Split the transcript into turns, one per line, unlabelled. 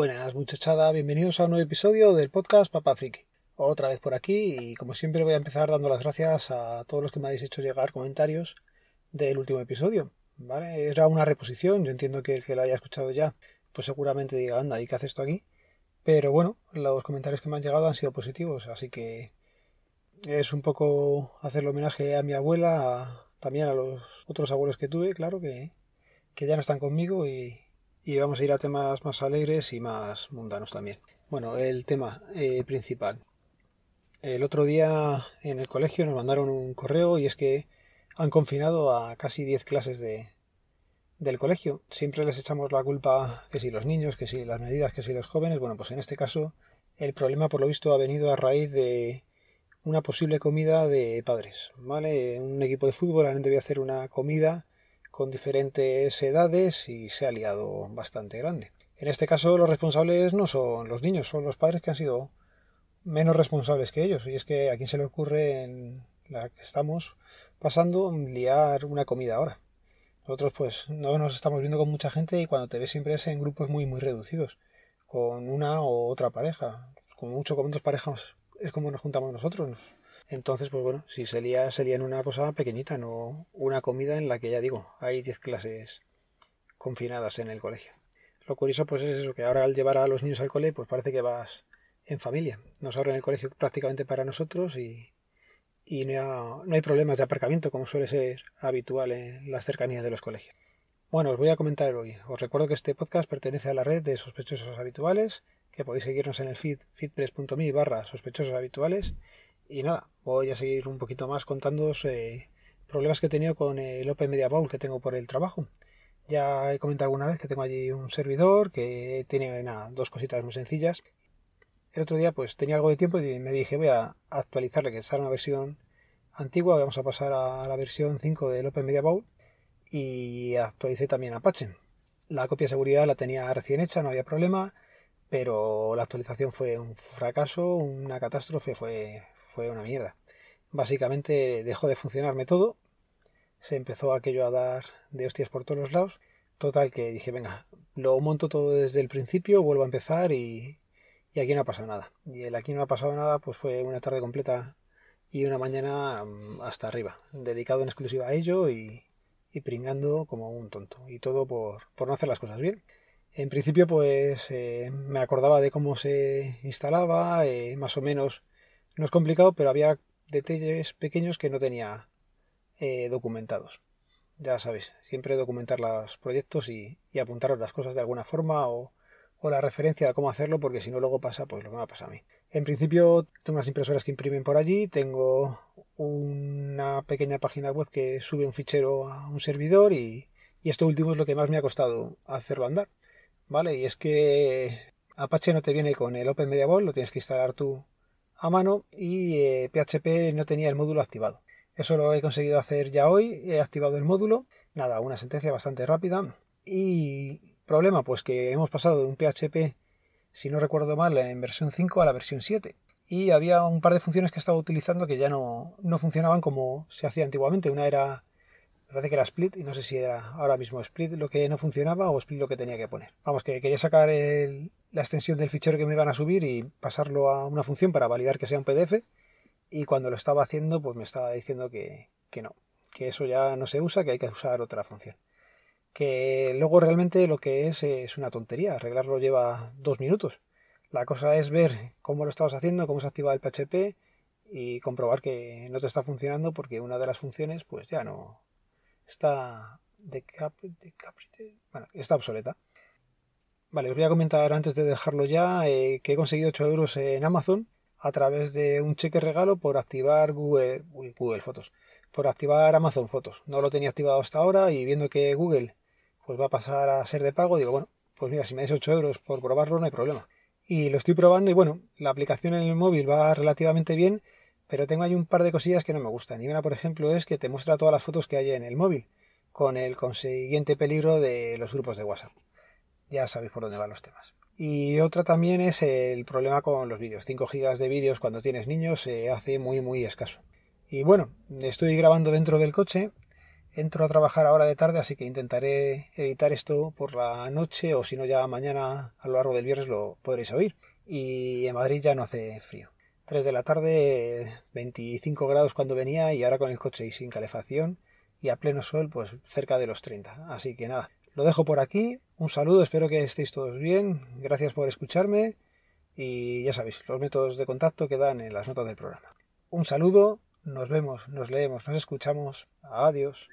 Buenas muchachada, bienvenidos a un nuevo episodio del podcast Papa Friki. Otra vez por aquí y como siempre voy a empezar dando las gracias a todos los que me habéis hecho llegar comentarios del último episodio. ¿Vale? Era una reposición, yo entiendo que el que lo haya escuchado ya, pues seguramente diga, anda, ¿y qué hace esto aquí? Pero bueno, los comentarios que me han llegado han sido positivos, así que es un poco hacerle homenaje a mi abuela, también a los otros abuelos que tuve, claro, que, que ya no están conmigo y, y vamos a ir a temas más alegres y más mundanos también. Bueno, el tema eh, principal. El otro día en el colegio nos mandaron un correo y es que han confinado a casi 10 clases de, del colegio. Siempre les echamos la culpa que si los niños, que si las medidas, que si los jóvenes. Bueno, pues en este caso el problema por lo visto ha venido a raíz de una posible comida de padres. ¿Vale? Un equipo de fútbol han debido hacer una comida con diferentes edades y se ha liado bastante grande. En este caso los responsables no son los niños, son los padres que han sido menos responsables que ellos. Y es que a quién se le ocurre en la que estamos pasando liar una comida ahora. Nosotros pues no nos estamos viendo con mucha gente y cuando te ves siempre es en grupos muy muy reducidos, con una o otra pareja. Como mucho con dos parejas es como nos juntamos nosotros. Entonces, pues bueno, si se lía, en una cosa pequeñita, no una comida en la que ya digo, hay 10 clases confinadas en el colegio. Lo curioso pues es eso, que ahora al llevar a los niños al cole, pues parece que vas en familia. Nos abren el colegio prácticamente para nosotros y, y no, no hay problemas de aparcamiento como suele ser habitual en las cercanías de los colegios. Bueno, os voy a comentar hoy. Os recuerdo que este podcast pertenece a la red de sospechosos habituales, que podéis seguirnos en el feed feedpress.me barra sospechosos habituales y nada, voy a seguir un poquito más contándoos eh, problemas que he tenido con el Open Media Bowl que tengo por el trabajo. Ya he comentado alguna vez que tengo allí un servidor que tiene dos cositas muy sencillas. El otro día pues tenía algo de tiempo y me dije voy a actualizarle que está una versión antigua, vamos a pasar a la versión 5 del Open Media Bowl y actualicé también Apache. La copia de seguridad la tenía recién hecha, no había problema, pero la actualización fue un fracaso, una catástrofe, fue, fue una mierda. Básicamente dejó de funcionarme todo, se empezó aquello a dar de hostias por todos los lados. Total que dije, venga, lo monto todo desde el principio, vuelvo a empezar y, y aquí no ha pasado nada. Y el aquí no ha pasado nada, pues fue una tarde completa y una mañana mm, hasta arriba, dedicado en exclusiva a ello y, y pringando como un tonto. Y todo por, por no hacer las cosas bien. En principio, pues eh, me acordaba de cómo se instalaba, eh, más o menos no es complicado, pero había detalles pequeños que no tenía eh, documentados. Ya sabéis, siempre documentar los proyectos y, apuntaros las cosas de alguna forma o, la referencia a cómo hacerlo, porque si no luego pasa pues lo que me ha pasado a mí. En principio tengo unas impresoras que imprimen por allí, tengo una pequeña página web que sube un fichero a un servidor y, y esto último es lo que más me ha costado hacerlo andar. ¿Vale? Y es que Apache no te viene con el Open Media lo tienes que instalar tú a mano y PHP eh, no tenía el módulo activado. Eso lo he conseguido hacer ya hoy, he activado el módulo, nada, una sentencia bastante rápida y problema pues que hemos pasado de un PHP, si no recuerdo mal, en versión 5 a la versión 7 y había un par de funciones que estaba utilizando que ya no, no funcionaban como se hacía antiguamente. Una era, me parece que era split y no sé si era ahora mismo split lo que no funcionaba o split lo que tenía que poner. Vamos, que quería sacar el, la extensión del fichero que me iban a subir y pasarlo a una función para validar que sea un PDF. Y cuando lo estaba haciendo, pues me estaba diciendo que, no, que eso ya no se usa, que hay que usar otra función. Que luego realmente lo que es es una tontería, arreglarlo lleva dos minutos. La cosa es ver cómo lo estabas haciendo, cómo se activa el PHP y comprobar que no te está funcionando porque una de las funciones pues ya no está de bueno, está obsoleta. Vale, os voy a comentar antes de dejarlo ya eh, que he conseguido 8 euros en Amazon a través de un cheque regalo por activar Google, Google Fotos, por activar Amazon Fotos. No lo tenía activado hasta ahora y viendo que Google pues va a pasar a ser de pago, digo, bueno, pues mira, si me dais 8 euros por probarlo no hay problema. Y lo estoy probando y bueno, la aplicación en el móvil va relativamente bien, pero tengo ahí un par de cosillas que no me gustan. Y una, por ejemplo, es que te muestra todas las fotos que hay en el móvil, con el consiguiente peligro de los grupos de WhatsApp ya sabéis por dónde van los temas. Y otra también es el problema con los vídeos. 5 GB de vídeos cuando tienes niños se hace muy muy escaso. Y bueno, estoy grabando dentro del coche. Entro a trabajar ahora de tarde, así que intentaré editar esto por la noche o si no ya mañana a lo largo del viernes lo podréis oír. Y en Madrid ya no hace frío. 3 de la tarde, 25 grados cuando venía y ahora con el coche y sin calefacción y a pleno sol pues cerca de los 30. Así que nada, lo dejo por aquí. Un saludo, espero que estéis todos bien. Gracias por escucharme y ya sabéis, los métodos de contacto quedan en las notas del programa. Un saludo, nos vemos, nos leemos, nos escuchamos. Adiós.